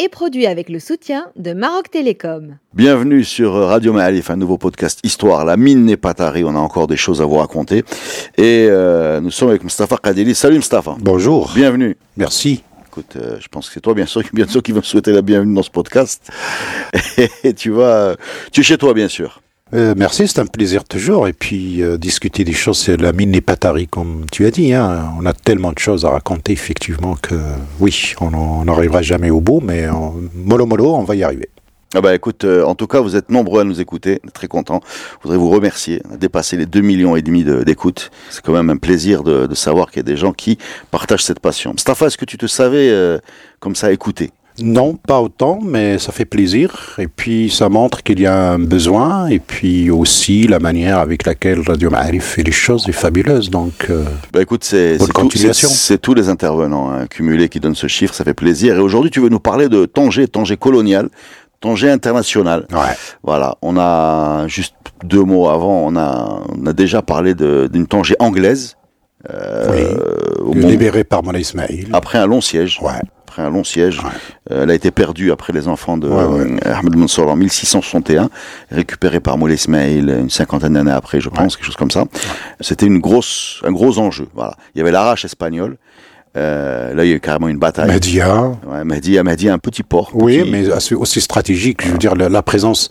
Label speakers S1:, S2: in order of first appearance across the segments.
S1: est produit avec le soutien de Maroc Télécom.
S2: Bienvenue sur Radio Ma'alif, un nouveau podcast Histoire. La mine n'est pas tarie, on a encore des choses à vous raconter. Et euh, nous sommes avec Mustafa Kadeli. Salut Mustafa.
S3: Bonjour.
S2: Bienvenue.
S3: Merci.
S2: Écoute, euh, je pense que c'est toi, bien sûr, bien sûr, qui va me souhaiter la bienvenue dans ce podcast. Et tu vas, tu es chez toi, bien sûr.
S3: Euh, merci, c'est un plaisir toujours. Et puis euh, discuter des choses, c'est la mine n'est pas tarie, comme tu as dit. Hein. On a tellement de choses à raconter, effectivement, que oui, on n'arrivera jamais au bout, mais mollo mollo, on va y arriver.
S2: Ah bah écoute, euh, en tout cas, vous êtes nombreux à nous écouter, très content. Je voudrais vous remercier. On a dépassé les 2 millions et demi de- d'écoutes. C'est quand même un plaisir de, savoir qu'il y a des gens qui partagent cette passion. Mustafa, est-ce que tu te savais comme ça écouter?
S3: Non, pas autant, mais ça fait plaisir. Et puis ça montre qu'il y a un besoin. Et puis aussi la manière avec laquelle Radio Ma'arif fait les choses est fabuleuse. Donc euh,
S2: Bah écoute, c'est tous les intervenants hein, cumulés qui donnent ce chiffre, ça fait plaisir. Et aujourd'hui, tu veux nous parler de Tanger, Tanger colonial, Tanger international.
S3: ouais.
S2: Voilà, on a juste deux mots avant, on a, on a déjà parlé d'une Tanger anglaise. euh, au moment-
S3: libéré par Moulay Ismail.
S2: après un long siège.
S3: Ouais.
S2: Après un long siège,
S3: Ouais.
S2: Euh, elle a été perdue après les enfants de
S3: Ouais, ouais.
S2: euh, Ahmed Mansour en 1661, récupérée par Moulay Ismail une cinquantaine d'années après, je pense, quelque chose comme ça. C'était une grosse, un gros enjeu. Voilà, il y avait l'arrache espagnole. Euh, là, il y a eu carrément une bataille.
S3: Média.
S2: Ouais, Mahdi, Mahdi, un petit port.
S3: Oui, mais aussi stratégique. Je veux dire, la, la présence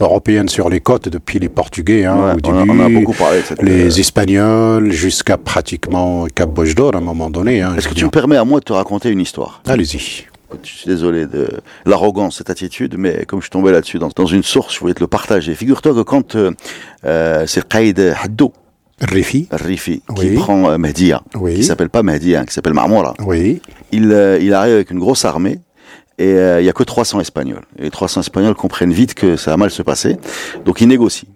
S3: européenne sur les côtes depuis les Portugais, hein,
S2: Ouais,
S3: au
S2: on, a,
S3: début,
S2: on a beaucoup parlé de cette.
S3: les Espagnols, jusqu'à pratiquement Cap d'Or à un moment donné. Hein,
S2: Est-ce que tu me permets à moi de te raconter une histoire?
S3: Allez-y.
S2: Je suis désolé de l'arrogance, cette attitude, mais comme je suis tombé là-dessus dans, dans une source, je voulais te le partager. Figure-toi que quand euh, euh, c'est Qaïd Haddou,
S3: Rifi.
S2: Rifi,
S3: Oui.
S2: qui prend euh,
S3: Oui.
S2: qui s'appelle pas Mahdia, qui s'appelle Marmoura,
S3: Oui.
S2: il, euh, il arrive avec une grosse armée et euh, il y a que 300 Espagnols. Et les 300 Espagnols comprennent vite que ça va mal se passer, donc ils négocient.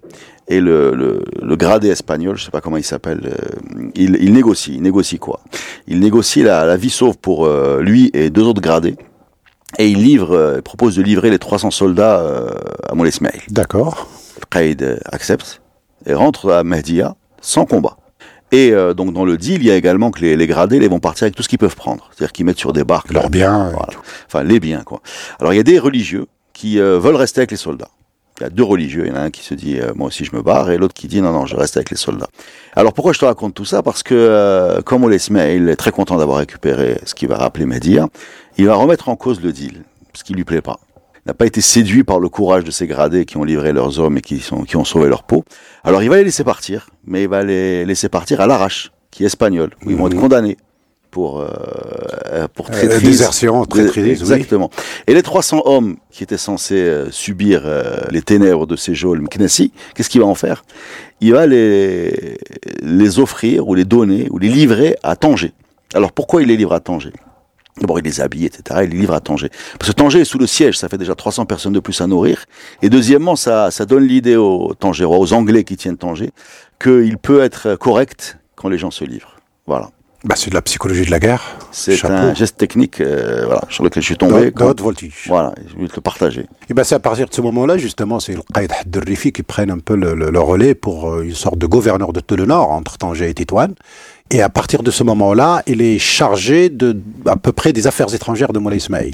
S2: Et le, le, le gradé espagnol, je sais pas comment il s'appelle, euh, il, il négocie. Il négocie quoi? Il négocie la, la vie sauve pour euh, lui et deux autres gradés. Et il livre, euh, propose de livrer les 300 soldats euh, à Moulay.
S3: D'accord.
S2: Qaïd euh, accepte et rentre à Mahdia sans combat. Et euh, donc dans le deal, il y a également que les, les gradés les vont partir avec tout ce qu'ils peuvent prendre. C'est-à-dire qu'ils mettent sur des barques
S3: Leurs biens.
S2: Voilà. Enfin, les biens, quoi. Alors, il y a des religieux qui euh, veulent rester avec les soldats. Il y a deux religieux. Il y en a un qui se dit, euh, moi aussi, je me barre, et l'autre qui dit, non, non, je reste avec les soldats. Alors, pourquoi je te raconte tout ça? Parce que, euh, comme Oulé Ismail est très content d'avoir récupéré ce qui va rappeler Média, il va remettre en cause le deal, ce qui lui plaît pas. N'a pas été séduit par le courage de ces gradés qui ont livré leurs hommes et qui, sont, qui ont sauvé leur peau. Alors, il va les laisser partir, mais il va les laisser partir à l'arrache, qui est espagnol, où ils vont être condamnés pour, euh, pour
S3: Euh,
S2: traîtrise.
S3: désertion, traîtrise, oui.
S2: Exactement. Et les 300 hommes qui étaient censés euh, subir euh, les ténèbres de ces geôles Mknessi, qu'est-ce qu'il va en faire? Il va les, les offrir ou les donner ou les livrer à Tanger. Alors pourquoi il les livre à Tanger? D'abord, il les habille, etc. Il les livre à Tanger. Parce que Tanger est sous le siège, ça fait déjà 300 personnes de plus à nourrir. Et deuxièmement, ça, ça donne l'idée aux Tangérois, aux Anglais qui tiennent Tanger, qu'il peut être correct quand les gens se livrent. Voilà.
S3: Bah, c'est de la psychologie de la guerre.
S2: C'est un geste technique euh, voilà, sur lequel je suis tombé.
S3: De haute voltige.
S2: Voilà, je voulais te le partager.
S3: Et ben c'est à partir de ce moment-là, justement, c'est le Qaïd Hadd Rifi qui prennent un peu le, le- le relais pour euh, une sorte de gouverneur de tout le Nord, entre Tanger et Tétouane. Et à partir de ce moment-là, il est chargé de à peu près des affaires étrangères de Moulay Ismail.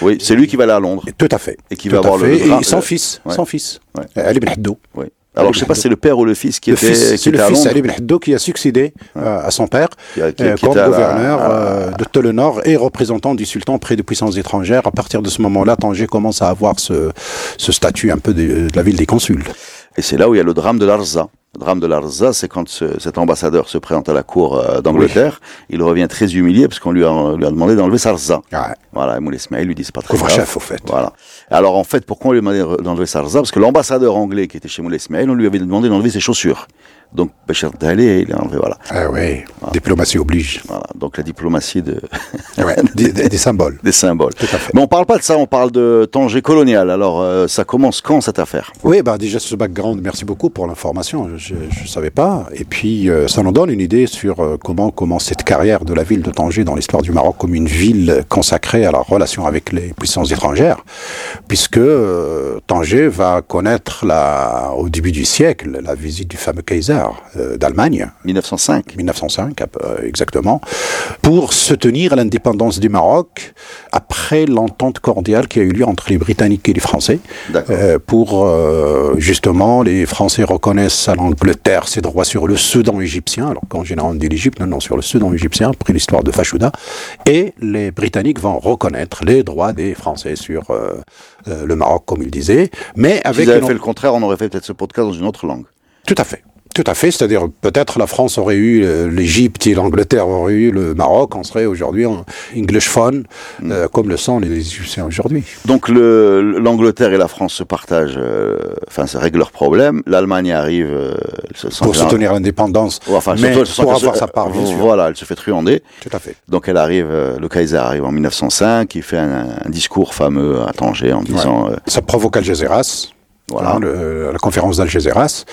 S2: Oui, c'est lui qui va aller à Londres.
S3: Tout à fait.
S2: Et qui va avoir le-
S3: fait.
S2: le
S3: Et son
S2: le-
S3: fils,
S2: ouais.
S3: son fils,
S2: Ouais.
S3: Ali Ben.
S2: Oui. Alors, je sais pas si c'est le père ou le fils qui
S3: Le
S2: était,
S3: c'est le
S2: à
S3: fils. Ali Haddou qui a succédé euh, à son père
S2: Qui a- qui-
S3: euh,
S2: qui
S3: comme
S2: à
S3: gouverneur
S2: à la-
S3: euh, de tout le Nord et représentant du sultan près des puissances étrangères. À partir de ce moment-là, Tanger commence à avoir ce, ce statut un peu de, de la ville des consuls.
S2: Et c'est là où il y a le drame de l'Arza. Le drame de l'Arza, c'est quand ce- cet ambassadeur se présente à la cour euh, d'Angleterre, il revient très humilié parce qu'on lui a, lui a demandé d'enlever Sarza.
S3: Ouais.
S2: Voilà, Moulay Ismail lui dit c'est pas très grave.
S3: Couvre-chef, au fait.
S2: Voilà. Alors en fait, pourquoi on lui a demandé d'enlever Sarza Parce que l'ambassadeur anglais qui était chez Moulay Ismail, on lui avait demandé d'enlever ses chaussures. Donc Bachar Dali, il est enlevé, voilà.
S3: Ah oui, diplomatie oblige.
S2: Voilà, donc la diplomatie de...
S3: Ouais, des, des- des symboles.
S2: des symboles.
S3: Tout à fait.
S2: Mais on parle pas de ça, on parle de Tanger colonial. Alors euh, ça commence quand cette affaire?
S3: Oui, bah déjà ce background, merci beaucoup pour l'information, je ne savais pas. Et puis euh, ça nous donne une idée sur euh, comment commence cette carrière de la ville de Tanger dans l'histoire du Maroc comme une ville consacrée à la relation avec les puissances étrangères, puisque Tanger va connaître la, au début du siècle la visite du fameux Kaiser euh, d'Allemagne,
S2: 1905.
S3: 1905 euh, exactement, pour soutenir l'indépendance du Maroc après l'entente cordiale qui a eu lieu entre les Britanniques et les Français. Euh, pour euh, justement, les Français reconnaissent à l'Angleterre ses droits sur le Soudan égyptien, alors qu'en général on dit l'Égypte, non, non, sur le Soudan égyptien, après l'histoire de Fashouda, et les Britanniques vont reconnaître les droits des Français sur euh, le Maroc, comme ils disaient, mais avec
S2: S'ils avaient
S3: une-
S2: fait le contraire, on aurait fait peut-être ce podcast dans une autre langue.
S3: tout à fait. Tout à fait, c'est-à-dire peut-être la France aurait eu euh, l'Égypte et l'Angleterre auraient eu le Maroc, on serait aujourd'hui en English phone, euh, comme le sont les Égyptiens aujourd'hui.
S2: Donc le- l'Angleterre et la France se partagent, euh, enfin ça règle leurs problèmes. L'Allemagne arrive, euh, elle se sent
S3: Pour soutenir l'indépendance,
S2: Ouais, enfin,
S3: mais
S2: se
S3: pour
S2: se-
S3: avoir sa part, bien sûr.
S2: Voilà, elle se fait truander.
S3: Tout à fait.
S2: Donc elle arrive, euh, le Kaiser arrive en 1905, il fait un, un discours fameux à Tanger en disant euh,
S3: Ça provoque Algésiras.
S2: Voilà.
S3: hein, le- la conférence d'Algésiras,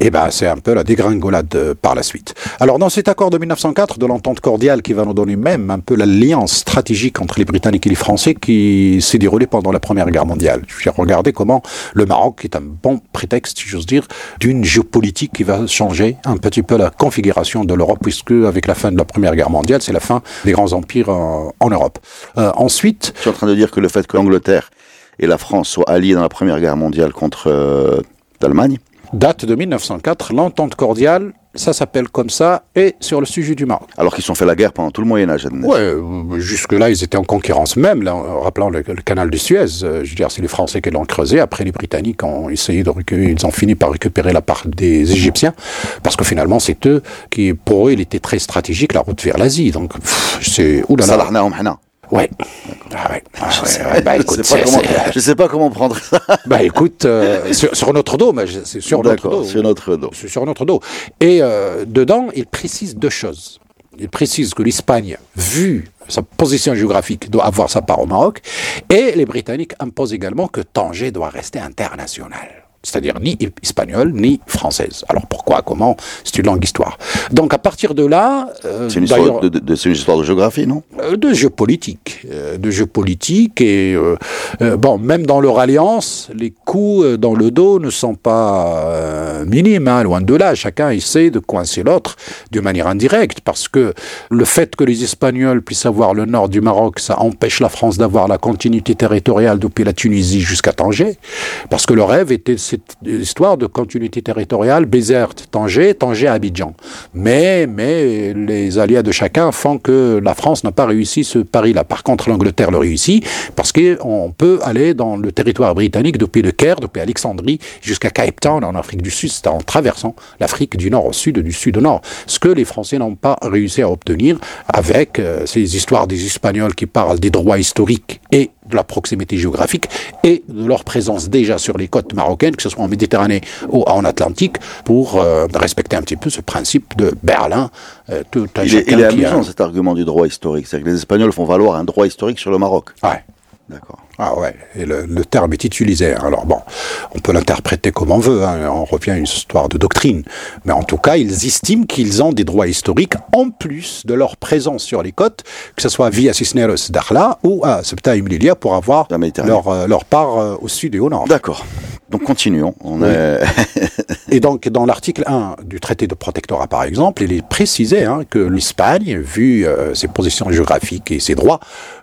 S3: et ben c'est un peu la dégringolade euh, par la suite. Alors dans cet accord de 1904, de l'entente cordiale qui va nous donner même un peu l'alliance stratégique entre les Britanniques et les Français qui s'est déroulée pendant la Première Guerre mondiale. J'ai regardé comment le Maroc est un bon prétexte, si j'ose dire, d'une géopolitique qui va changer un petit peu la configuration de l'Europe, puisque avec la fin de la Première Guerre mondiale, c'est la fin des grands empires en, en Europe. Euh, ensuite,
S2: Je suis en train de dire que le fait que l'Angleterre et la France soient alliés dans la Première Guerre mondiale contre euh, l'Allemagne,
S3: date de 1904, l'entente cordiale, ça s'appelle comme ça, et sur le sujet du Maroc.
S2: alors qu'ils se sont fait la guerre pendant tout le Moyen Âge. admettons.
S3: Ouais, euh, jusque-là, ils étaient en concurrence même, là, en rappelant le, le canal de Suez. euh, je veux dire, c'est les Français qui l'ont creusé. Après, les Britanniques ont essayé de récupérer, ils ont fini par récupérer la part des Égyptiens, parce que finalement, c'est eux qui, pour eux, il était très stratégique, la route vers l'Asie. Donc, c'est. Ouais. Ah ouais. Ah ouais, ouais, bah,
S2: je,
S3: écoute,
S2: sais pas
S3: c'est-
S2: comment,
S3: c'est-
S2: je sais pas comment prendre ça.
S3: bah, écoute, euh, sur, sur notre dos, mais c'est sur notre dos.
S2: sur notre dos.
S3: Sur notre dos. Et euh, dedans, il précise deux choses. Il précise que l'Espagne, vu sa position géographique, doit avoir sa part au Maroc, et les Britanniques imposent également que Tanger doit rester international. C'est-à-dire ni espagnole ni française. Alors pourquoi, comment C'est une longue histoire. Donc à partir de là, euh,
S2: C'est une, histoire de, de- de- c'est une histoire de géographie, non?
S3: euh, de jeux politiques, euh, de jeux politiques et euh, euh, bon, même dans leur alliance, les coups euh, dans le dos ne sont pas euh, minimes, hein, loin de là. Chacun essaie de coincer l'autre de manière indirecte, parce que le fait que les Espagnols puissent avoir le nord du Maroc, ça empêche la France d'avoir la continuité territoriale depuis la Tunisie jusqu'à Tanger, parce que le rêve était cette histoire de continuité territoriale, Bézert, Tanger, Tanger, Abidjan. Mais, mais les alliés de chacun font que la France n'a pas réussi ce pari-là. Par contre, l'Angleterre le réussit parce qu'on peut aller dans le territoire britannique depuis le Caire, depuis Alexandrie jusqu'à Cape Town en Afrique du Sud, c'est en traversant l'Afrique du nord au sud, du sud au nord. Ce que les Français n'ont pas réussi à obtenir avec euh, ces histoires des Espagnols qui parlent des droits historiques et de la proximité géographique et de leur présence déjà sur les côtes marocaines, que ce soit en Méditerranée ou en Atlantique, pour euh, respecter un petit peu ce principe de Berlin. euh, tout un
S2: Il est, il est
S3: a-
S2: amusant cet argument du droit historique. C'est-à-dire que les Espagnols font valoir un droit historique sur le Maroc.
S3: Ouais.
S2: D'accord.
S3: Ah ouais, et le, le terme est utilisé. Alors bon, on peut l'interpréter comme on veut, hein, on revient à une histoire de doctrine. Mais en tout cas, ils estiment qu'ils ont des droits historiques en plus de leur présence sur les côtes, que ce soit via Cisneros d'Arla ou à Septa et Melilla pour avoir leur, euh, leur part euh, au sud et au nord.
S2: D'accord. Donc continuons. On
S3: Oui.
S2: est...
S3: Et donc, dans l'article 1 du traité de protectorat, par exemple, il est précisé hein, que l'Espagne, vu euh, ses positions géographiques et ses droits,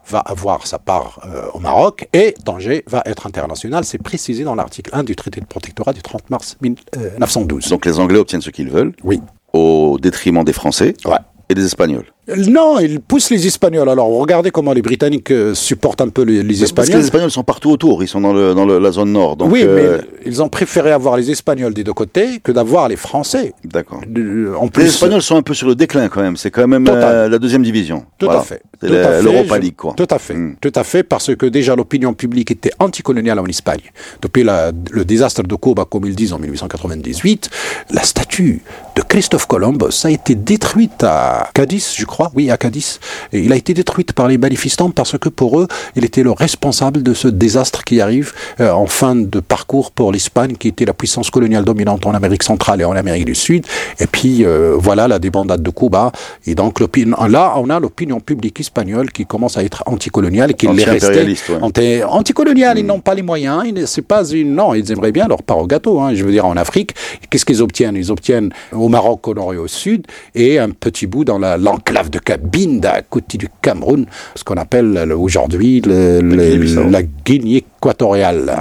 S3: va avoir sa part euh, au Maroc et Tanger va être international. C'est précisé dans l'article 1 du traité de protectorat du 30 mars 1912.
S2: Donc les Anglais obtiennent ce qu'ils veulent
S3: oui,
S2: au détriment des Français
S3: ouais,
S2: et des Espagnols.
S3: Non, ils poussent les Espagnols. Alors, regardez comment les Britanniques euh, supportent un peu les, les
S2: Parce que
S3: Espagnols.
S2: les Espagnols sont partout autour, ils sont dans, le, dans le- la zone nord. Donc,
S3: oui,
S2: euh,
S3: mais ils ont préféré avoir les Espagnols des deux côtés que d'avoir les Français.
S2: D'accord.
S3: En
S2: Les Espagnols sont un peu sur le déclin quand même. C'est quand même euh, la deuxième division.
S3: Tout
S2: Voilà.
S3: à fait.
S2: L'Europa League, quoi.
S3: Tout à fait.
S2: Mm.
S3: Tout à fait, parce que déjà l'opinion publique était anticoloniale en Espagne. Depuis la- le désastre de Cuba, comme ils disent en 1898, la statue de Christophe Columbus a été détruite à Cadiz, je crois. Oui, à Cadiz. Et il a été détruite par les manifestants parce que pour eux, il était le responsable de ce désastre qui arrive euh, en fin de parcours pour l'Espagne, qui était la puissance coloniale dominante en Amérique centrale et en Amérique du Sud. Et puis euh, voilà la débandade de Cuba. Et donc là, on a l'opinion publique espagnole qui commence à être anticoloniale et qui l'est restée
S2: ouais.
S3: anti- anticoloniale. Ils n'ont pas les moyens. C'est pas une non. Ils aimeraient bien leur part au gâteau. hein. Je veux dire en Afrique, qu'est-ce qu'ils obtiennent? Ils obtiennent au Maroc, au nord et au sud, et un petit bout dans la- de Cabinda, à côté du Cameroun, ce qu'on appelle le- aujourd'hui la Guinée équatoriale.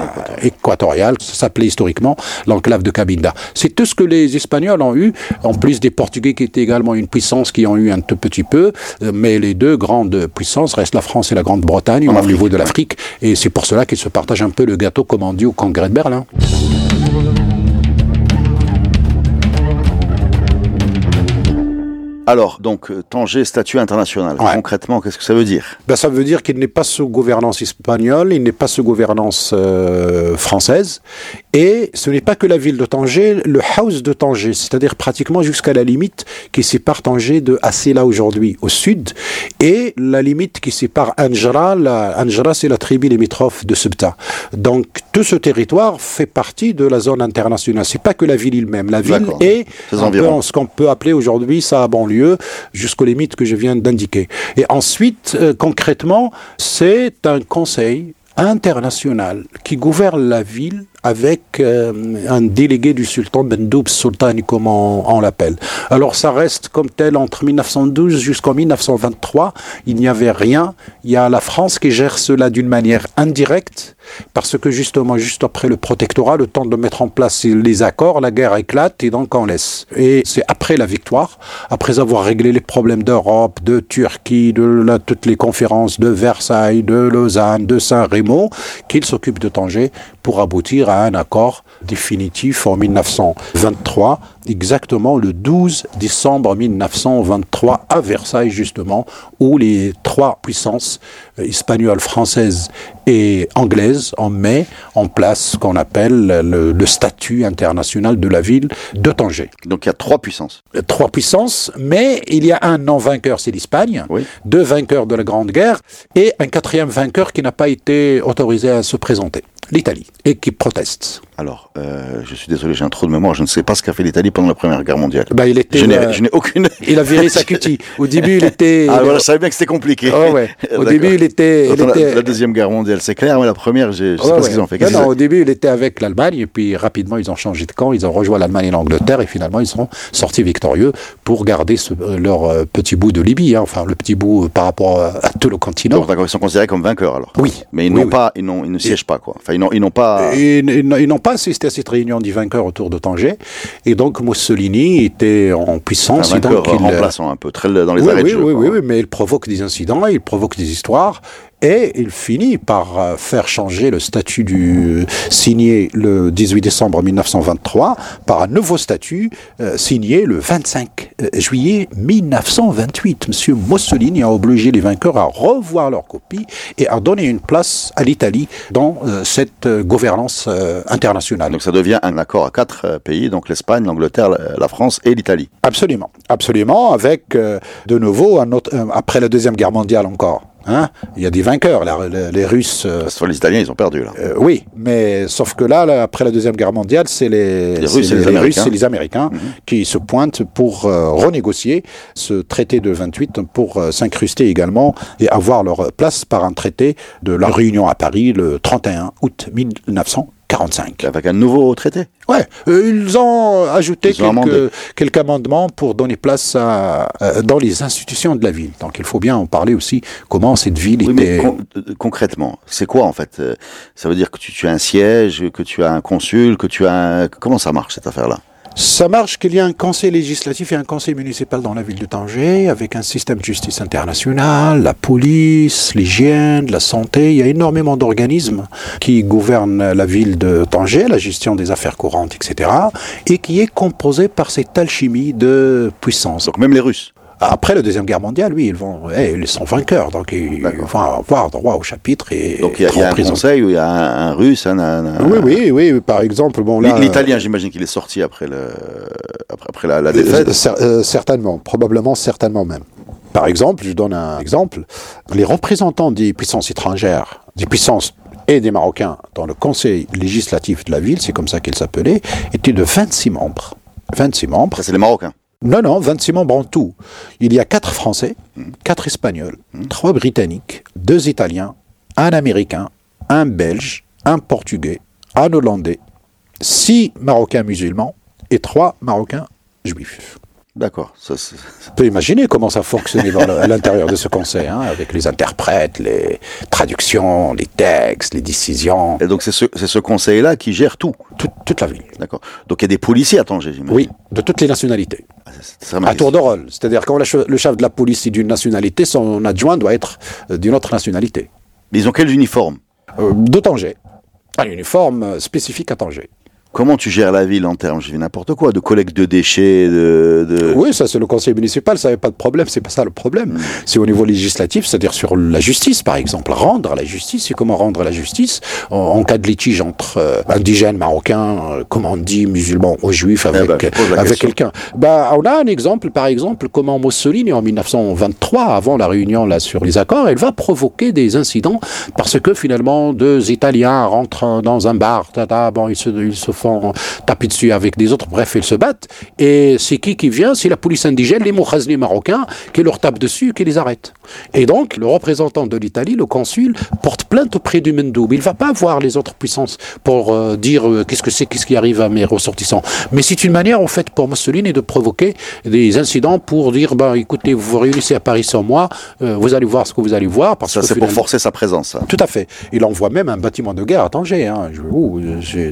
S3: Équatoriale, ça s'appelait historiquement l'enclave de Cabinda. C'est tout ce que les Espagnols ont eu, en plus des Portugais qui étaient également une puissance qui ont eu un tout petit peu, euh, mais les deux grandes puissances restent la France et la Grande-Bretagne au niveau de l'Afrique, et c'est pour cela qu'ils se partagent un peu le gâteau comme on dit au Congrès de Berlin.
S2: Alors, donc, euh, Tanger, statut international.
S3: Ouais.
S2: Concrètement, qu'est-ce que ça veut dire?
S3: Ben, ça veut dire qu'il n'est pas sous gouvernance espagnole, il n'est pas sous gouvernance euh, française, et ce n'est pas que la ville de Tanger, le house de Tanger, c'est-à-dire pratiquement jusqu'à la limite qui sépare Tanger de Assela aujourd'hui au sud, et la limite qui sépare Anjara, la, Anjara c'est la tribu limitrophe de Ceuta. Donc tout ce territoire fait partie de la zone internationale. C'est pas que la ville elle-même, la ville est en ce qu'on peut appeler aujourd'hui sa banlieue, jusqu'aux limites que je viens d'indiquer. Et ensuite, euh, concrètement, c'est un conseil international qui gouverne la ville avec euh, un délégué du sultan Bendoub Sultani, comme on, on l'appelle. Alors ça reste comme tel entre 1912 jusqu'en 1923. Il n'y avait rien. Il y a la France qui gère cela d'une manière indirecte, parce que justement, juste après le protectorat, le temps de mettre en place les accords, la guerre éclate et donc on laisse. Et c'est après la victoire, après avoir réglé les problèmes d'Europe, de Turquie, de la- toutes les conférences de Versailles, de Lausanne, de Saint-Rémy, qu'il s'occupe de Tanger pour aboutir à un accord définitif en 1923, exactement le 12 décembre 1923 à Versailles justement, où les trois puissances euh, espagnoles, françaises et anglaises en met en place ce qu'on appelle le, le statut international de la ville de Tanger.
S2: Donc, il y a trois puissances.
S3: Trois puissances, mais il y a un non-vainqueur, c'est l'Espagne,
S2: Oui.
S3: deux vainqueurs de la Grande Guerre, et un quatrième vainqueur qui n'a pas été autorisé à se présenter, l'Italie, et qui proteste.
S2: Alors, euh, je suis désolé, j'ai un trou de mémoire. Je ne sais pas ce qu'a fait l'Italie pendant la Première Guerre mondiale.
S3: Bah, il était,
S2: je n'ai
S3: euh,
S2: aucune.
S3: il a viré sa cutie. Au début, il était...
S2: Ah, voilà, je savais bien que c'était compliqué.
S3: Oh, ouais. Au début, il était... il était-
S2: La, Deuxième Guerre mondiale, c'est clair, mais la Première, je ne sais
S3: Ouais,
S2: pas
S3: ouais.
S2: ce qu'ils ont fait.
S3: Non, au début, il était avec l'Allemagne, et puis rapidement, ils ont changé de camp, ils ont rejoint l'Allemagne et l'Angleterre, et finalement, ils sont sortis victorieux pour garder ce- euh, leur petit bout de Libye, hein, enfin, le petit bout par rapport à, tout le continent.
S2: Donc, d'accord, ils sont considérés comme vainqueurs alors.
S3: Oui.
S2: Mais ils
S3: Oui,
S2: n'ont
S3: oui.
S2: pas, ils, n'ont- ils ne siègent pas quoi. Enfin, ils n'ont, ils n'ont pas.
S3: Ils- ils n'ont pas assisté à cette réunion des vainqueurs autour de Tanger, et donc Mussolini était en
S2: un
S3: puissance. et
S2: vainqueur
S3: donc il,
S2: remplaçant un peu, très dans les
S3: oui,
S2: arrêts
S3: oui,
S2: de jeu.
S3: oui,
S2: quoi.
S3: oui, oui, mais il provoque des incidents, il provoque des histoires, et il finit par euh, faire changer le statut du signé le 18 décembre 1923 par un nouveau statut euh, signé le 25 euh, juillet 1928. Monsieur Mussolini a obligé les vainqueurs à revoir leur copie et à donner une place à l'Italie dans euh, cette euh, gouvernance euh, internationale.
S2: Donc ça devient un accord à quatre euh, pays, donc l'Espagne, l'Angleterre, la, France et l'Italie.
S3: Absolument, absolument, avec euh, de nouveau, un autre, euh, après la Deuxième Guerre mondiale encore. Hein, il y a des vainqueurs, là, les, les Russes. euh,
S2: que les Italiens, ils ont perdu là.
S3: euh, oui, mais sauf que là, là, après la Deuxième Guerre mondiale, c'est les,
S2: Les Russes et les
S3: Russes
S2: Américains.
S3: et les Américains qui se pointent pour euh, renégocier ce traité de 28 pour euh, s'incruster également et avoir leur place par un traité de la réunion à Paris le 31 août 1945.
S2: Avec un nouveau traité.
S3: Ouais, euh, ils ont ajouté
S2: Ils ont amendé.
S3: quelques, amendements pour donner place à, euh, dans les institutions de la ville. Donc il faut bien en parler aussi, comment cette ville
S2: Oui, mais
S3: était...
S2: con- euh, concrètement, c'est quoi en fait? Ça veut dire que tu, tu as un siège, que tu as un consul, que tu as un... Comment ça marche cette affaire-là?
S3: Ça marche qu'il y a un conseil législatif et un conseil municipal dans la ville de Tanger, avec un système de justice internationale, la police, l'hygiène, la santé. Il y a énormément d'organismes qui gouvernent la ville de Tanger, la gestion des affaires courantes, etc. Et qui est composé par cette alchimie de puissance.
S2: Donc même les Russes
S3: après la Deuxième Guerre mondiale, oui, ils, vont, eh, ils sont vainqueurs, donc ils vont avoir droit au chapitre. Et
S2: donc il y a, un conseil où il y a un, russe, un,
S3: Oui, oui, oui, par exemple. Bon,
S2: L'italien, j'imagine qu'il est sorti après, le, après, la, défaite.
S3: Euh, euh, certainement, probablement, certainement même. Par exemple, je donne un exemple, les représentants des puissances étrangères, des puissances et des Marocains dans le conseil législatif de la ville, c'est comme ça qu'il s'appelait, étaient de 26 membres. 26 membres.
S2: C'est les Marocains
S3: non, non, 26 membres en tout. Il y a 4 Français, 4 Espagnols, 3 Britanniques, 2 Italiens, un Américain, un Belge, un Portugais, un Hollandais, 6 Marocains musulmans et 3 Marocains juifs.
S2: D'accord.
S3: On peut imaginer comment ça fonctionne à l'intérieur de ce conseil, hein, avec les interprètes, les traductions, les textes, les décisions.
S2: Et donc c'est ce, ce conseil-là qui gère tout.
S3: toute la ville.
S2: D'accord. Donc il y a des policiers à Tanger, j'imagine.
S3: Oui, de toutes les nationalités. Ah, à tour de rôle. C'est-à-dire quand le chef de la police est d'une nationalité, son adjoint doit être euh, d'une autre nationalité.
S2: Mais ils ont quels uniformes
S3: euh, De Tanger. Un uniforme euh, spécifique à Tanger.
S2: Comment tu gères la ville en termes, je n'importe quoi, de collecte de déchets, de...
S3: Oui, ça c'est le conseil municipal, ça n'a pas de problème, c'est pas ça le problème. Hmm. C'est au niveau législatif, c'est-à-dire sur la justice par exemple. Rendre la justice, c'est comment rendre la justice en, cas de litige entre euh, indigènes marocains, euh, comment on dit, musulmans ou juifs avec, eh ben, avec quelqu'un. Bah, on a un exemple, par exemple, comment Mussolini en 1923, avant la réunion là sur les accords, elle va provoquer des incidents parce que finalement deux Italiens rentrent dans un bar, tata, bon, ils se, ils se font taper dessus avec des autres, bref, ils se battent. Et c'est qui qui vient? C'est la police indigène, les Moukhazni marocains, qui leur tapent dessus, qui les arrêtent. Et donc, le représentant de l'Italie, le consul, porte plainte auprès du Mendoub. Il ne va pas voir les autres puissances pour euh, dire euh, qu'est-ce que c'est, qu'est-ce qui arrive à mes ressortissants. Mais c'est une manière, en fait, pour Mussolini de provoquer des incidents pour dire, ben, écoutez, vous vous réunissez à Paris sans moi, euh, vous allez voir ce que vous allez voir.
S2: Parce ça, c'est pour forcer sa présence.
S3: Tout à fait. Il envoie même un bâtiment de guerre à Tanger. Hein.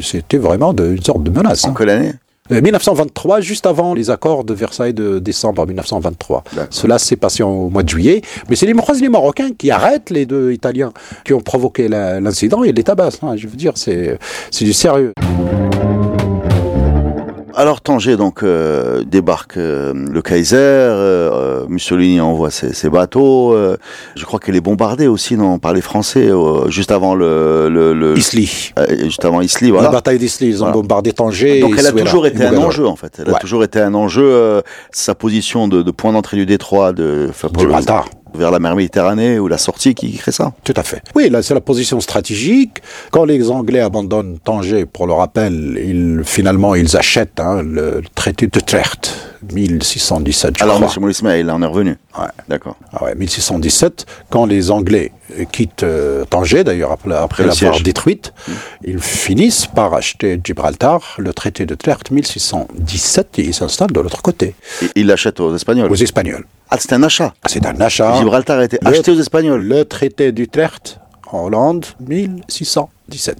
S3: C'était vraiment de, une sorte de menace.
S2: En hein. quelle année
S3: 1923, juste avant les accords de Versailles de décembre 1923. Cela s'est passé au mois de juillet, mais c'est les, les Marocains qui arrêtent les deux Italiens qui ont provoqué l'incident et les tabassent. Hein. je veux dire, c'est du sérieux.
S2: Alors Tanger donc euh, débarque euh, le Kaiser, euh, Mussolini envoie ses, bateaux. je crois qu'elle est bombardée aussi non par les Français juste avant le, le,
S3: Isli.
S2: juste avant Isli, voilà.
S3: La bataille d'Isli, ils ont bombardé Tanger.
S2: Donc elle a toujours été un enjeu en fait. Elle a toujours été un enjeu. sa position de, point d'entrée du détroit de
S3: Gibraltar
S2: vers la mer Méditerranée ou la sortie qui crée ça.
S3: Tout à fait. Oui, là c'est la position stratégique. Quand les Anglais abandonnent Tanger, pour le rappel, ils, finalement ils achètent hein, le traité de Trecht, 1617. Je
S2: Alors M. Moulisma, il en est revenu.
S3: Ouais.
S2: D'accord.
S3: Ah ouais, 1617, quand les Anglais quittent euh, Tanger, d'ailleurs après, après l'avoir détruite, mmh. ils finissent par acheter Gibraltar, le traité de Trecht 1617, et ils s'installent de l'autre côté.
S2: Et ils l'achètent aux Espagnols.
S3: Aux Espagnols.
S2: Ah, c'est un achat.
S3: C'est un achat.
S2: Gibraltar a été acheté aux Espagnols.
S3: Le traité d'Utrecht en Hollande, 1617.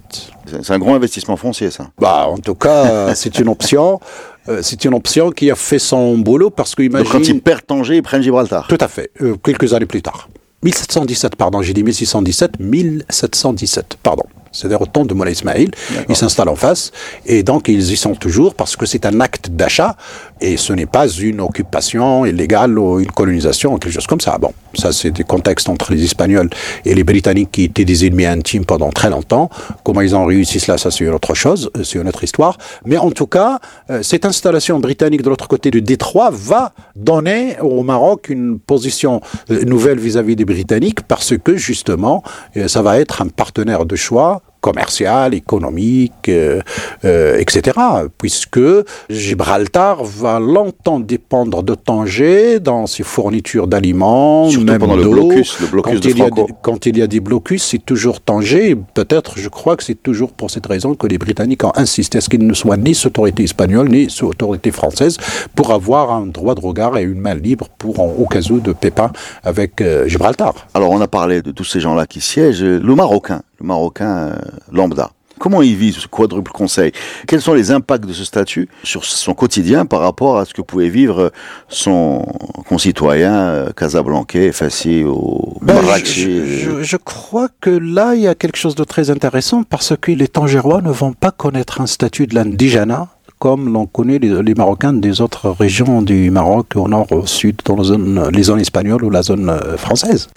S2: C'est un gros investissement foncier, ça.
S3: Bah, en tout cas, c'est une option. Euh, c'est une option qui a fait son boulot parce que imagine...
S2: quand ils perdent Tanger, ils prennent Gibraltar.
S3: Tout à fait. Euh, quelques années plus tard. 1717, pardon, j'ai dit 1617, 1717, pardon c'est-à-dire au temps de Moulay Ismail. Ils s'installent en face et donc ils y sont toujours parce que c'est un acte d'achat et ce n'est pas une occupation illégale ou une colonisation ou quelque chose comme ça. Bon, ça c'est des contextes entre les Espagnols et les Britanniques qui étaient des ennemis intimes pendant très longtemps. Comment ils ont réussi cela, ça c'est une autre chose, euh, c'est une autre histoire. Mais en tout cas, euh, cette installation britannique de l'autre côté du détroit va donner au Maroc une position euh, nouvelle vis-à-vis -vis des Britanniques parce que justement, ça va être un partenaire de choix commercial, économique, euh, euh, etc. Puisque Gibraltar va longtemps dépendre de Tanger dans ses fournitures d'aliments, même
S2: pendant le blocus, le blocus
S3: quand,
S2: de
S3: il y a des, quand il y a des blocus, c'est toujours Tanger. Peut-être, je crois que c'est toujours pour cette raison que les Britanniques ont insisté à ce qu'il ne soit ni sous autorité espagnole ni sous autorité française pour avoir un droit de regard et une main libre pour, en, au cas où, de pépins avec euh, Gibraltar.
S2: Alors, on a parlé de tous ces gens-là qui siègent. Le Marocain, Marocain euh, lambda. Comment il vit ce quadruple conseil? Quels sont les impacts de ce statut sur son quotidien par rapport à ce que pouvait vivre son concitoyen euh, casablancais, Fassi ou
S3: Ben,
S2: Marrakchi
S3: je, je- je crois que là, il y a quelque chose de très intéressant parce que les Tangérois ne vont pas connaître un statut de l'indigénat comme l'on connaît les, les Marocains des autres régions du Maroc, au nord, au sud, dans les zones espagnoles ou la zone euh, française.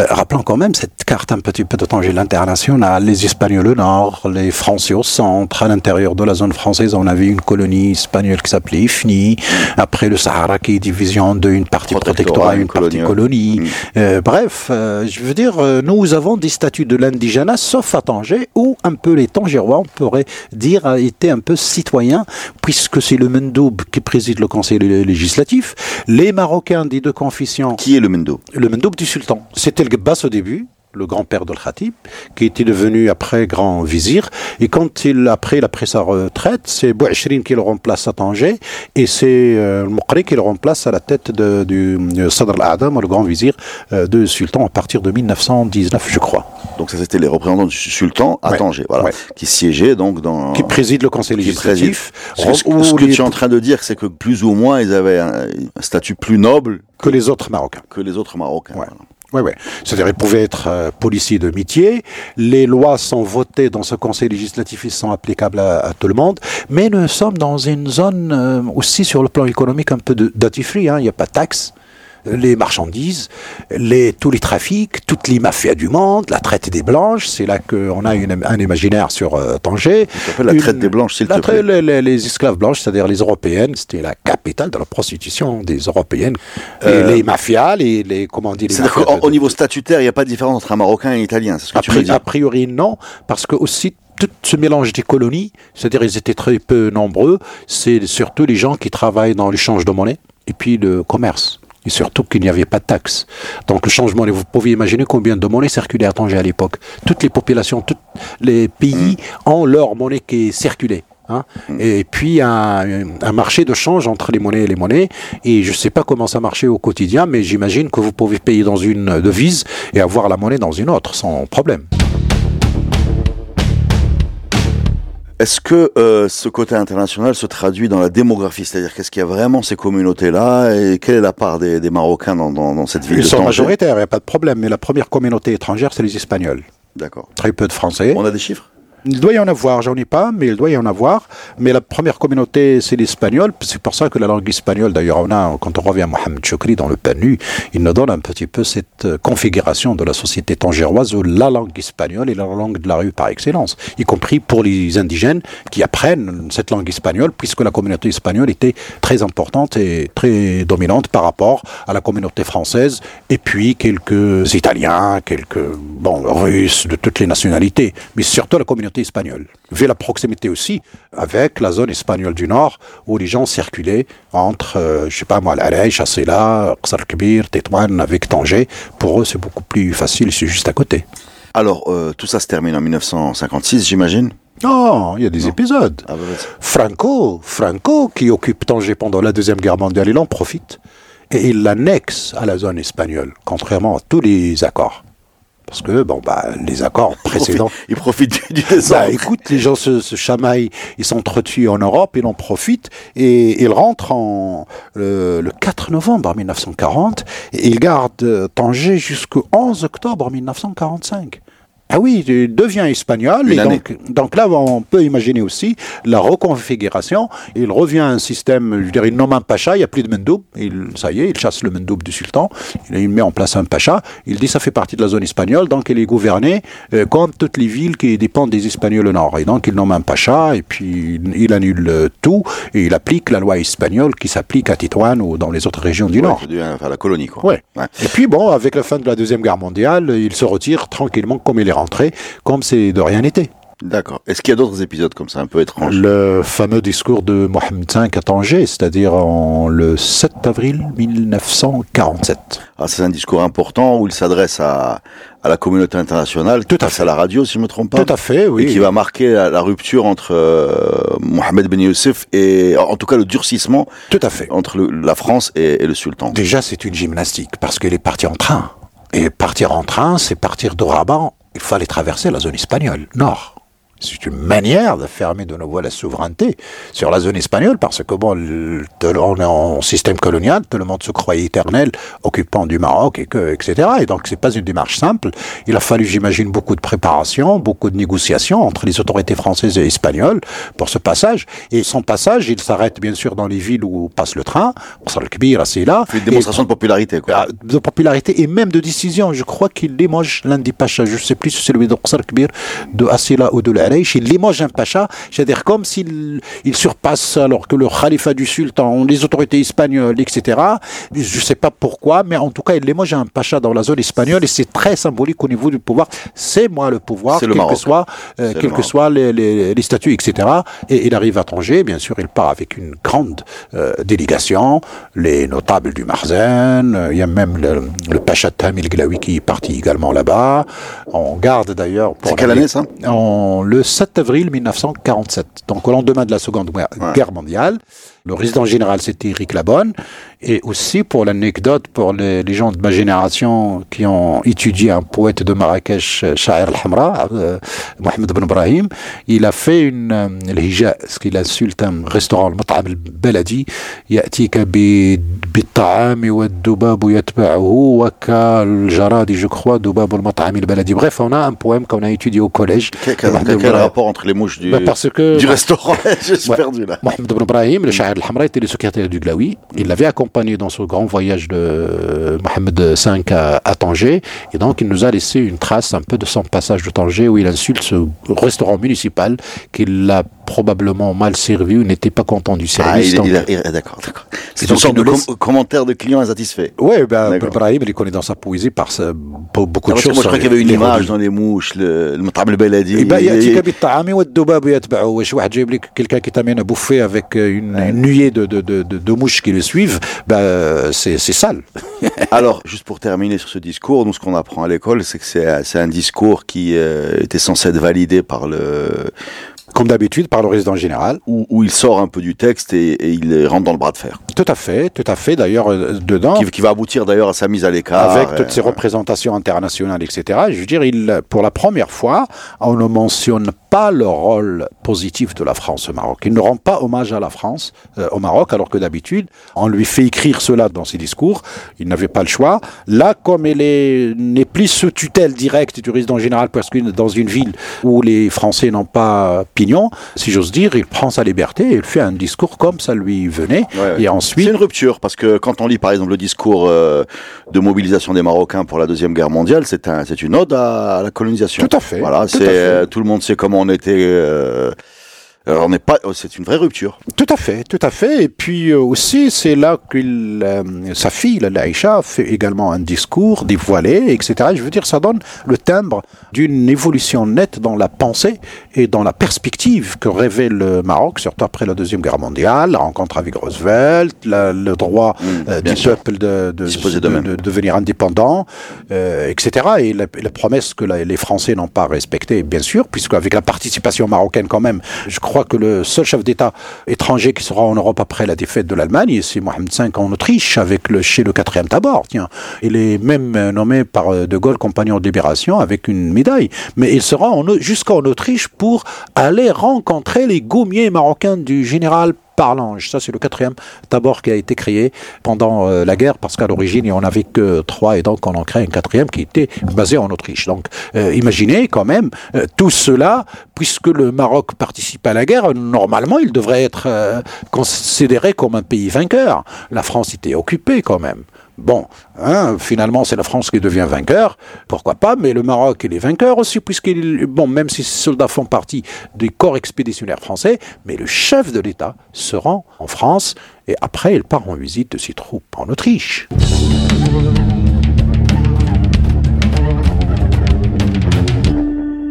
S3: Euh, rappelons quand même cette carte un petit peu de Tanger l'international, les Espagnols au nord, les Français au centre, à l'intérieur de la zone française, on avait une colonie espagnole qui s'appelait Ifni, après le Sahara qui est divisé en deux, une partie
S2: Protectorat,
S3: une partie
S2: colonie.
S3: colonie. Euh, bref, euh, je veux dire, nous avons des statuts de l'indigénat, sauf à Tanger, où un peu les Tangérois, on pourrait dire, a été un peu citoyens, puisque c'est le Mendoub qui préside le conseil lé- législatif. Les Marocains des deux confessions
S2: Qui est le Mendo
S3: le Mendoub du sultan. C'était le Gabbas au début, le grand-père de Khatib, qui était devenu après grand vizir. Et quand il, après, il a pris sa retraite, c'est Bouachrin qui le remplace à Tanger, et c'est euh, qui le remplace à la tête de- du euh, Sadr al-Adam, le grand vizir euh, de sultan, à partir de 1919, je crois.
S2: Donc ça c'était les représentants du sultan à
S3: Ouais,
S2: Tanger, voilà,
S3: ouais.
S2: qui siégeaient donc dans
S3: Qui préside le conseil
S2: qui préside.
S3: législatif.
S2: Ce, que- ce
S3: les-
S2: tu es en train de dire, c'est que plus ou moins ils avaient un, un statut plus noble
S3: que les autres Marocains.
S2: que les autres Marocains.
S3: Ouais.
S2: voilà.
S3: Oui, oui. C'est-à-dire, ils pouvaient être euh, policiers de métier. Les lois sont votées dans ce conseil législatif, ils sont applicables à, à tout le monde. Mais nous sommes dans une zone euh, aussi sur le plan économique un peu de duty free. hein. Il n'y a pas de taxes. Les marchandises, les, tous les trafics, toutes les mafias du monde, la traite des blanches, c'est là qu'on a une- un imaginaire sur euh, Tanger.
S2: La
S3: Une-
S2: traite des blanches, s'il te
S3: la
S2: plaît.
S3: les, les- les esclaves blanches, c'est-à-dire les européennes, c'était la capitale de la prostitution des européennes.
S2: Euh,
S3: les mafias, les, les comment on dit, les mafias
S2: au niveau statutaire, il n'y a pas de différence entre un Marocain et un Italien, c'est ce que
S3: a,
S2: tu
S3: pri-
S2: dis.
S3: a priori, non, parce que aussi tout ce mélange des colonies, c'est-à-dire ils étaient très peu nombreux, c'est surtout les gens qui travaillent dans l'échange de monnaie et puis le commerce. Et surtout qu'il n'y avait pas de taxes. Donc le changement, vous pouvez imaginer combien de monnaies circulaient à Tanger à l'époque. Toutes les populations, tous les pays ont leur monnaie qui circulait. hein. Et puis un, un marché de change entre les monnaies et les monnaies. Et je ne sais pas comment ça marchait au quotidien, mais j'imagine que vous pouvez payer dans une devise et avoir la monnaie dans une autre sans problème.
S2: Est-ce que euh, ce côté international se traduit dans la démographie? C'est-à-dire qu'est-ce qu'il y a vraiment ces communautés-là? Et quelle est la part des, des Marocains dans, dans, dans cette ville
S3: Ils
S2: de
S3: sont
S2: Tanger?
S3: majoritaires, il n'y a pas de problème. Mais la première communauté étrangère, c'est les Espagnols.
S2: D'accord.
S3: Très peu de Français.
S2: On a des chiffres?
S3: Il doit y en avoir, j'en ai pas, mais il doit y en avoir. Mais la première communauté, c'est l'espagnol. C'est pour ça que la langue espagnole, d'ailleurs, on a, quand on revient à Mohamed Choukri dans le PNU, il nous donne un petit peu cette euh, configuration de la société tangéroise où la langue espagnole est la langue de la rue par excellence, y compris pour les indigènes qui apprennent cette langue espagnole, puisque la communauté espagnole était très importante et très dominante par rapport à la communauté française, et puis quelques Italiens, quelques bon, Russes, de toutes les nationalités, mais surtout la communauté espagnole. Vu la proximité aussi avec la zone espagnole du Nord, où les gens circulaient entre, euh, je sais pas moi, l'Arèche, Chassela, Qsar Kbir, Tétouan, avec Tanger. Pour eux, c'est beaucoup plus facile, c'est juste à côté.
S2: Alors, euh, tout ça se termine en 1956, j'imagine
S3: Non, il y a des épisodes.
S2: Ah, bah.
S3: Franco, Franco, qui occupe Tanger pendant la Deuxième Guerre mondiale, il en profite. Et il l'annexe à la zone espagnole, contrairement à tous les accords. Parce que, bon, bah, les accords précédents.
S2: Il profite du, du désordre.
S3: Bah, écoute, les gens se, se chamaillent, ils s'entretuent en Europe, ils en profitent, et ils rentrent en, euh, le 4 novembre 1940, et ils gardent euh, Tanger jusqu'au 11 octobre 1945. Ah oui, il devient espagnol,
S2: Une
S3: et
S2: année.
S3: donc, donc là, on peut imaginer aussi la reconfiguration. Il revient à un système, je dirais, nomme un pacha, il n'y a plus de mendoub, il, ça y est, il chasse le mendoub du sultan, il, il met en place un pacha, il dit ça fait partie de la zone espagnole, donc il est gouverné euh, comme toutes les villes qui dépendent des Espagnols au nord. Et donc il nomme un pacha, et puis il, il annule tout, et il applique la loi espagnole qui s'applique à Titoine ou dans les autres régions du
S2: Ouais,
S3: nord.
S2: enfin, la colonie, quoi.
S3: Ouais. Et puis bon, avec la fin de la Deuxième Guerre mondiale, il se retire tranquillement comme il est rentré, comme c'est de rien n'était.
S2: D'accord. Est-ce qu'il y a d'autres épisodes comme ça, un peu étranges?
S3: Le fameux discours de Mohamed V à Tanger, c'est-à-dire en le 7 avril 1947.
S2: Ah, c'est un discours important où il s'adresse à, à la communauté internationale,
S3: Tout à fait.
S2: à la radio, si je ne me trompe pas.
S3: Tout à fait, oui.
S2: Et qui va marquer la, la rupture entre euh, Mohamed Ben Youssef et, en tout cas, le durcissement
S3: Tout à fait.
S2: entre le- la France et, et le sultan.
S3: Déjà, c'est une gymnastique parce qu'il est parti en train. Et partir en train, c'est partir de Rabat. Il fallait traverser la zone espagnole, nord. C'est une manière de fermer de nouveau la souveraineté sur la zone espagnole, parce que bon, on est en système colonial, tout le monde se croyait éternel, occupant du Maroc, et que, etc. Et donc, c'est pas une démarche simple. Il a fallu, j'imagine, beaucoup de préparation, beaucoup de négociations entre les autorités françaises et espagnoles pour ce passage. Et son passage, il s'arrête bien sûr dans les villes où passe le train. Kbir, c'est là.
S2: Une démonstration de popularité, quoi.
S3: Ah, de popularité et même de décision. Je crois qu'il limoge l'un des pachas, je sais plus si c'est celui de Kbir, de Asila ou de la il limoge un pacha, c'est-à-dire comme s'il il surpasse alors que le khalifa du sultan, les autorités espagnoles, etc. Je ne sais pas pourquoi, mais en tout cas, il limoge un pacha dans la zone espagnole et c'est très symbolique au niveau du pouvoir. C'est moi le pouvoir, quel que soit, euh, quel que soient les, les, les, statuts, etc. Et il arrive à Tanger, bien sûr, il part avec une grande euh, délégation, les notables du Marzen, euh, il y a même le, le pacha Tamil Glaoui qui est parti également là-bas. On garde d'ailleurs...
S2: C'est quelle année ça?
S3: en, Le 7 avril 1947, donc au lendemain de la Seconde Guerre mondiale. Le résident général, c'était Eric Labonne. Et aussi, pour l'anecdote, pour les, les, gens de ma génération qui ont étudié un poète de Marrakech, Sha'ir al-Hamra, euh, Mohamed Ben Ibrahim, il a fait une, euh, l'hija, ce qu'il insulte un restaurant, le Mat'am al-Baladi, يأتيك بالطعام والدباب يتبعه وكالجراد, je crois, دباب المطعم البلدي. Bref, on a un poème qu'on a étudié au collège.
S2: Quel, quel, quel rapport entre les mouches du,
S3: bah parce que,
S2: du restaurant Je suis
S3: ouais,
S2: perdu là.
S3: Mohamed Ben Ibrahim, le Sha'ir al-Hamra, était le secrétaire du Glaoui. Il l'avait accompagné dans ce grand voyage de Mohamed V à, à, Tanger. Et donc, il nous a laissé une trace un peu de son passage de Tanger où il insulte ce restaurant municipal qu'il a probablement mal servi ou n'était pas content du service.
S2: Ah, il, il, il, d'accord, d'accord. C'est une sorte de com commentaire de client insatisfait.
S3: Oui, ben, Ibrahim, il connaît dans sa poésie par ce, beaucoup de
S2: ah,
S3: choses.
S2: Moi, je crois qu'il y avait une image dans les mouches, le Matam al-Baladi.
S3: Eh ben, يأتيك بالطعام والذباب يتبعه. واش واحد جايب لك quelqu'un qui t'amène à bouffer avec une, ouais. une nuée de, de, de, de, mouches qui le suivent, ben, c'est sale.
S2: Alors, juste pour terminer sur ce discours, nous, ce qu'on apprend à l'école, c'est que c'est un discours qui euh, était censé être validé par le
S3: comme d'habitude, par le résident général.
S2: Où, où, il sort un peu du texte et, et, il rentre dans le bras de fer.
S3: Tout à fait, tout à fait. D'ailleurs, euh, dedans.
S2: Qui, qui, va aboutir d'ailleurs à sa mise à l'écart.
S3: Avec toutes ces représentations internationales, etc. Je veux dire, il, pour la première fois, on ne mentionne pas le rôle positif de la France au Maroc. Il ne rend pas hommage à la France euh, au Maroc, alors que d'habitude, on lui fait écrire cela dans ses discours. Il n'avait pas le choix. Là, comme elle n'est plus sous tutelle directe du résident général, parce que dans une ville où les Français n'ont pas pignon, si j'ose dire, il prend sa liberté et il fait un discours comme ça lui venait.
S2: Ouais, ouais.
S3: Et ensuite,
S2: c'est une rupture parce que quand on lit par exemple le discours euh, de mobilisation des Marocains pour la deuxième guerre mondiale, c'est un, c'est une ode à, à, la colonisation.
S3: Tout à fait.
S2: Voilà,
S3: tout,
S2: c'est tout le monde sait comment on était. Alors on n'est pas, c'est une vraie rupture.
S3: Tout à fait, tout à fait. Et puis euh, aussi, c'est là que euh, sa fille, Laïcha, fait également un discours dévoilé, etc. Je veux dire, ça donne le timbre d'une évolution nette dans la pensée et dans la perspective que révèle le Maroc, surtout après la deuxième guerre mondiale, la rencontre avec Roosevelt, la, le droit mmh, euh, du sûr. peuple de, de, de, de, devenir indépendant, euh, etc. Et la, la, promesse que la, les Français n'ont pas respectée, bien sûr, puisque avec la participation marocaine quand même, je crois que le seul chef d'État étranger qui sera en Europe après la défaite de l'Allemagne, c'est Mohamed V en Autriche, avec chez le quatrième Tabor. Tiens, il est même nommé par De Gaulle compagnon de libération avec une médaille. Mais il sera jusqu'en Autriche pour aller rencontrer les gommiers marocains du général Parlange. Ça, c'est le quatrième tabord qui a été créé pendant euh, la guerre, parce qu'à l'origine, il n'y en avait que trois, et donc on en crée un quatrième qui était basé en Autriche. Donc, euh, imaginez quand même euh, tout cela, puisque le Maroc participe à la guerre, normalement, il devrait être considéré comme un pays vainqueur. La France était occupée quand même. Bon, hein, finalement, c'est la France qui devient vainqueur, pourquoi pas, mais le Maroc, il est vainqueur aussi, puisqu'il, bon, même si ces soldats font partie des corps expéditionnaires français, mais le chef de l'État se rend en France, et après, il part en visite de ses troupes en Autriche.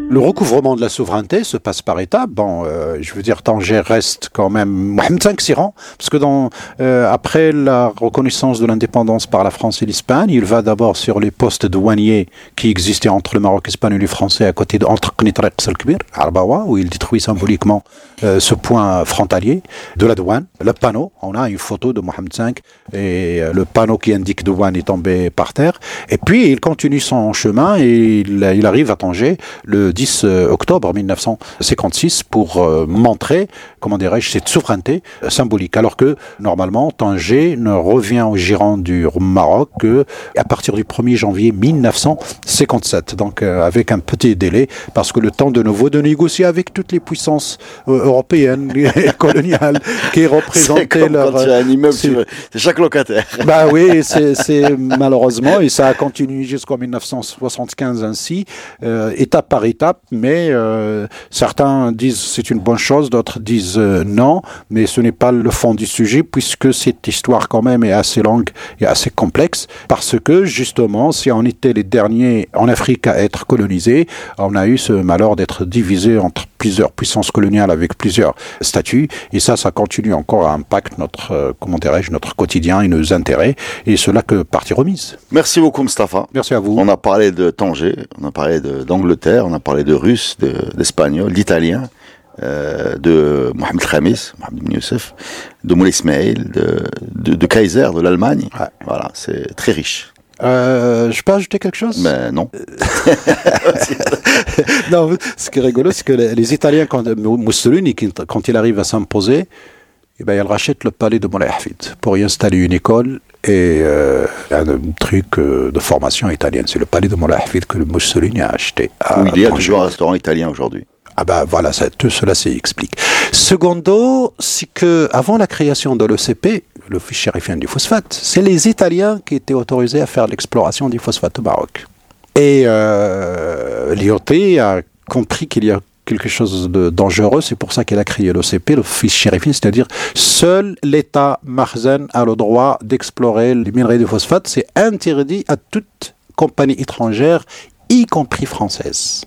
S3: Le recouvrement de la souveraineté se passe par étapes. Bon, euh, je veux dire, Tanger reste quand même Mohamed V s'y rend, parce que dans, euh, après la reconnaissance de l'indépendance par la France et l'Espagne, il va d'abord sur les postes douaniers qui existaient entre le Maroc espagnol et le français à côté de entre Salkbir, Arbawa, où il détruit symboliquement euh, ce point frontalier de la douane. Le panneau, on a une photo de Mohamed V et le panneau qui indique douane est tombé par terre. Et puis il continue son chemin et il, il arrive à Tanger le 10 10 octobre 1956 pour montrer, comment dirais-je, cette souveraineté symbolique. Alors que normalement, Tanger ne revient au giron du Maroc que à partir du 1er janvier 1957. Donc avec un petit délai, parce que le temps de nouveau de négocier avec toutes les puissances européennes et coloniales qui représentaient leur.
S2: C'est chaque locataire.
S3: Bah oui, c'est malheureusement, et ça a continué jusqu'en 1975 ainsi, euh, étape par étape, mais euh, certains disent c'est une bonne chose, d'autres disent euh, non, mais ce n'est pas le fond du sujet, puisque cette histoire quand même est assez longue et assez complexe, parce que justement, si on était les derniers en Afrique à être colonisés, on a eu ce malheur d'être divisé entre plusieurs puissances coloniales avec plusieurs statuts, et ça, ça continue encore à impacter notre, comment dirais-je, notre quotidien et nos intérêts, et cela que partie remise.
S2: Merci beaucoup, Mustafa.
S3: Merci à vous.
S2: On a parlé de Tanger, on a parlé d'Angleterre, on a parlé de russe, d'espagnol, d'italien. Euh, de Mohamed Khamis, Mohamed Ibn Youssef, de Moulay Ismail, de, de, Kaiser, de l'Allemagne. Voilà, c'est très riche.
S3: Euh, je peux ajouter quelque chose?
S2: Mais non.
S3: non, ce qui est rigolo, c'est que les, Italiens, quand Mussolini, quand il arrive à s'imposer, eh ben, elle rachète le palais de Moulay Hafid pour y installer une école et euh, un, truc euh, de formation italienne. C'est le palais de Moulay Hafid que Mussolini a acheté.
S2: il y a toujours un restaurant italien aujourd'hui.
S3: Ah ben voilà, ça, tout cela s'explique. Secondo, c'est que avant la création de l'OCP, l'Office chérifien du phosphate, c'est les Italiens qui étaient autorisés à faire l'exploration du phosphate au Maroc. Et euh, l'IOT a compris qu'il y a quelque chose de dangereux. C'est pour ça qu'elle a créé l'OCP, l'Office chérifien, c'est-à-dire seul l'État marzen a le droit d'explorer les minerais de phosphate. C'est interdit à toute compagnie étrangère, y compris française.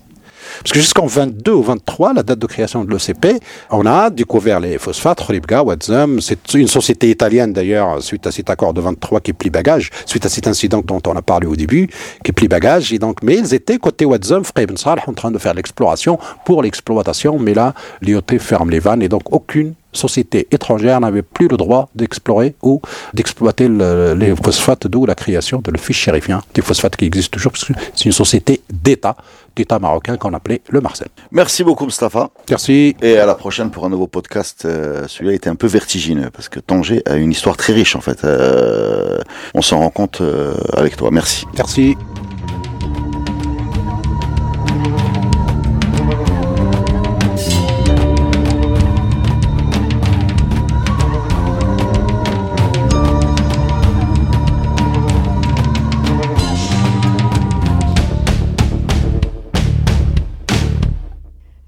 S3: Parce que jusqu'en 22 ou 23, la date de création de l'OCP, on a découvert les phosphates, Ribga, Wadzam. C'est une société italienne d'ailleurs, suite à cet accord de 23 qui plie bagage, suite à cet incident dont on a parlé au début, qui plie bagage. Et donc, mais ils étaient côté Wadzam, Ibn en train de faire l'exploration pour l'exploitation. Mais là, l'IOT ferme les vannes et donc aucune société étrangère n'avait plus le droit d'explorer ou d'exploiter les phosphates, d'où la création de l'office chérifien des phosphates qui existe toujours, parce que c'est une société d'État, d'État marocain qu'on appelait le Marcel.
S2: Merci beaucoup Mustafa.
S3: Merci.
S2: Et à la prochaine pour un nouveau podcast. Euh, celui-là était un peu vertigineux, parce que Tanger a une histoire très riche en fait. Euh, on s'en rend compte euh, avec toi. Merci.
S3: Merci.